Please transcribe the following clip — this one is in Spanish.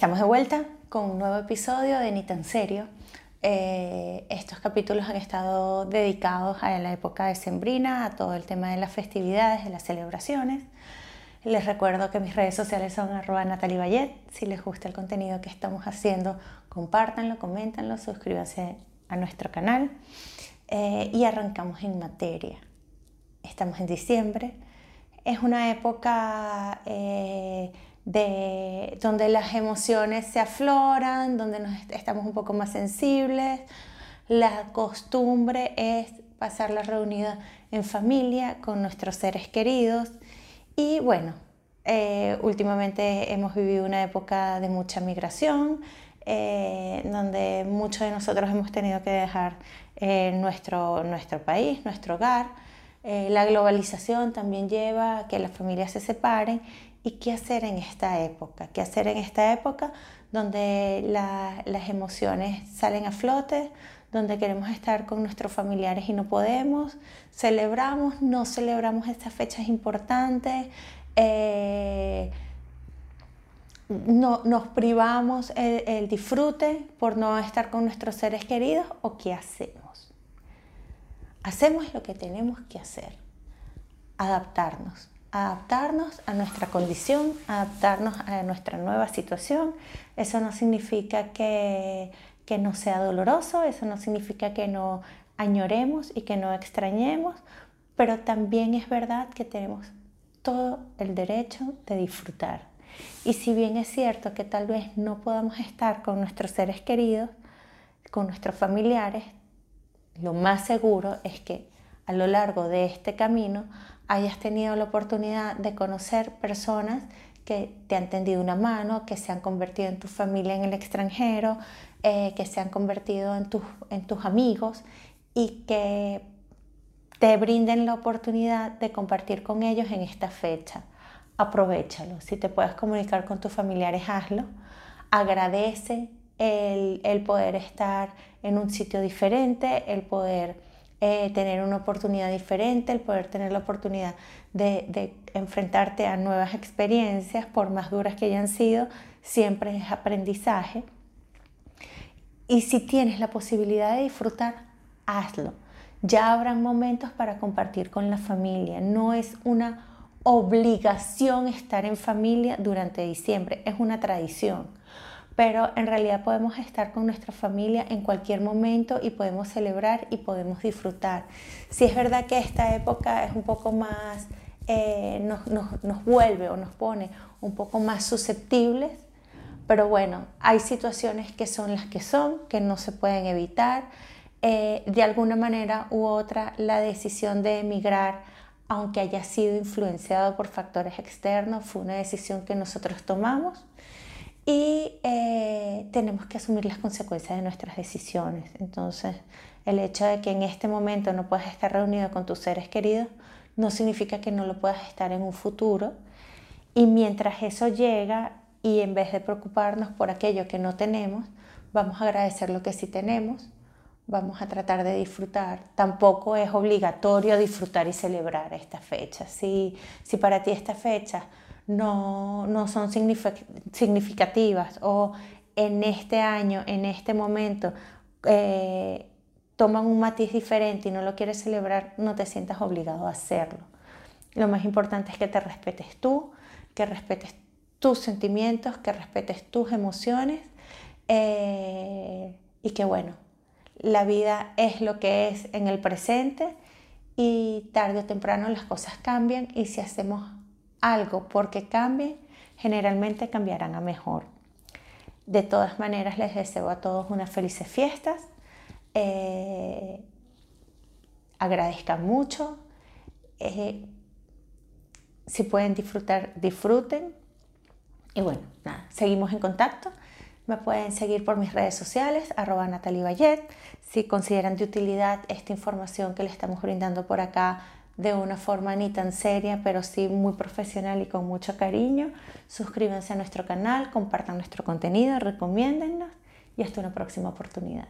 Estamos de vuelta con un nuevo episodio de Ni tan serio. Eh, estos capítulos han estado dedicados a la época de Sembrina, a todo el tema de las festividades, de las celebraciones. Les recuerdo que mis redes sociales son arroba Natalie Si les gusta el contenido que estamos haciendo, compártanlo, coméntanlo, suscríbanse a nuestro canal eh, y arrancamos en materia. Estamos en diciembre. Es una época eh, de, donde las emociones se afloran, donde nos estamos un poco más sensibles. La costumbre es pasar la reunida en familia con nuestros seres queridos. Y bueno, eh, últimamente hemos vivido una época de mucha migración, eh, donde muchos de nosotros hemos tenido que dejar eh, nuestro, nuestro país, nuestro hogar. la globalización también lleva a que las familias se separen ¿Y qué hacer en esta época? ¿Qué hacer en esta época donde las emociones salen a flote, donde queremos estar con nuestros familiares y no podemos? ¿Celebramos? ¿No celebramos estas fechas importantes? Eh, no, ¿Nos privamos el, el disfrute por no estar con nuestros seres queridos? ¿O qué hacemos? Hacemos lo que tenemos que hacer, adaptarnos adaptarnos a nuestra condición, adaptarnos a nuestra nueva situación. Eso no significa que, que no sea doloroso, eso no significa que no añoremos y que no extrañemos, pero también es verdad que tenemos todo el derecho de disfrutar. Y si bien es cierto que tal vez no podamos estar con nuestros seres queridos, con nuestros familiares, lo más seguro es que a lo largo de este camino hayas tenido la oportunidad de conocer personas que te han tendido una mano, que se han convertido en tu familia en el extranjero, eh, que se han convertido en tus, en tus amigos y que te brinden la oportunidad de compartir con ellos en esta fecha. Aprovechalo. Si te puedes comunicar con tus familiares, hazlo. Agradece el, el poder estar en un sitio diferente, el poder eh, tener una oportunidad diferente, el poder tener la oportunidad de, enfrentarte a nuevas experiencias, por más duras que hayan sido, siempre es aprendizaje. Y si tienes la posibilidad de disfrutar, hazlo. Ya habrán momentos para compartir con la familia. No es una obligación estar en familia durante diciembre, es una tradición pero en realidad podemos estar con nuestra familia en cualquier momento y podemos celebrar y podemos disfrutar. Si es verdad que esta época es un poco más, eh, nos, nos, nos vuelve o nos pone un poco más susceptibles, pero bueno, hay situaciones que son las que son, que no se pueden evitar. Eh, de alguna manera u otra, la decisión de emigrar, aunque haya sido influenciado por factores externos, fue una decisión que nosotros tomamos y eh, tenemos que asumir las consecuencias de nuestras decisiones. Entonces, el hecho de que en este momento no puedas estar reunido con tus seres queridos no significa que no lo puedas estar en un futuro. Y mientras eso llega y en vez de preocuparnos por aquello que no tenemos, vamos a agradecer lo que sí tenemos, vamos a tratar de disfrutar. Tampoco es obligatorio disfrutar y celebrar esta fecha. Si, si para ti esta fecha no, no son significativas o en este año, en este momento, eh, toman un matiz diferente y no lo quieres celebrar, no te sientas obligado a hacerlo. Lo más importante es que te respetes tú, que respetes tus sentimientos, que respetes tus emociones eh, y que bueno, la vida es lo que es en el presente y tarde o temprano las cosas cambian y si hacemos algo porque cambie, generalmente cambiarán a mejor. De todas maneras, les deseo a todos unas felices fiestas. Eh, agradezcan mucho. Eh, si pueden disfrutar, disfruten. Y bueno, nada, seguimos en contacto. Me pueden seguir por mis redes sociales, arroba Natalie. Si consideran de utilidad esta información que les estamos brindando por acá, de una forma ni tan seria, pero sí muy profesional y con mucho cariño. Suscríbanse a nuestro canal, compartan nuestro contenido, recomiéndennos y hasta una próxima oportunidad.